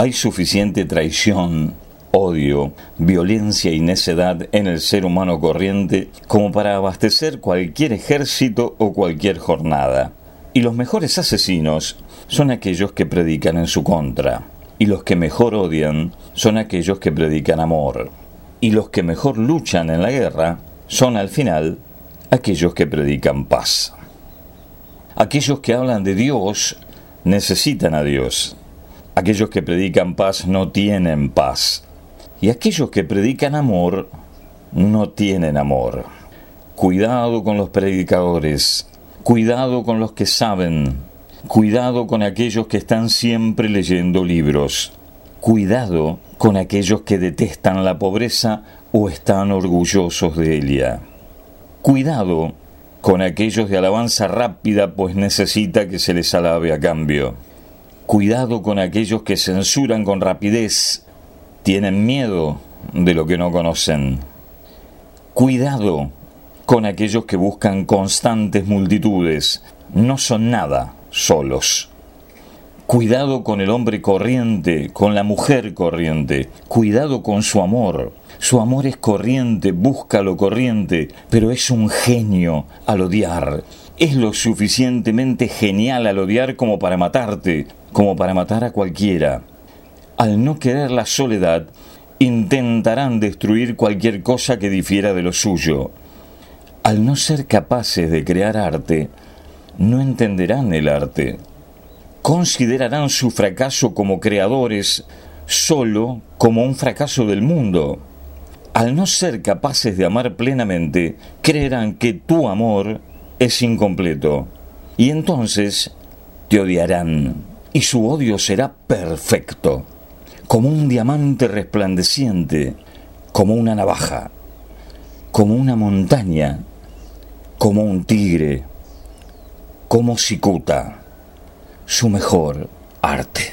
Hay suficiente traición, odio, violencia y necedad en el ser humano corriente como para abastecer cualquier ejército o cualquier jornada. Y los mejores asesinos son aquellos que predican en su contra. Y los que mejor odian son aquellos que predican amor. Y los que mejor luchan en la guerra son al final aquellos que predican paz. Aquellos que hablan de Dios necesitan a Dios. Aquellos que predican paz no tienen paz. Y aquellos que predican amor no tienen amor. Cuidado con los predicadores. Cuidado con los que saben. Cuidado con aquellos que están siempre leyendo libros. Cuidado con aquellos que detestan la pobreza o están orgullosos de ella. Cuidado con aquellos de alabanza rápida, pues necesita que se les alabe a cambio. Cuidado con aquellos que censuran con rapidez, tienen miedo de lo que no conocen. Cuidado con aquellos que buscan constantes multitudes, no son nada solos. Cuidado con el hombre corriente, con la mujer corriente. Cuidado con su amor. Su amor es corriente, busca lo corriente, pero es un genio al odiar. Es lo suficientemente genial al odiar como para matarte, como para matar a cualquiera. Al no querer la soledad, intentarán destruir cualquier cosa que difiera de lo suyo. Al no ser capaces de crear arte, no entenderán el arte considerarán su fracaso como creadores solo como un fracaso del mundo. Al no ser capaces de amar plenamente, creerán que tu amor es incompleto. Y entonces te odiarán, y su odio será perfecto, como un diamante resplandeciente, como una navaja, como una montaña, como un tigre, como cicuta su mejor arte.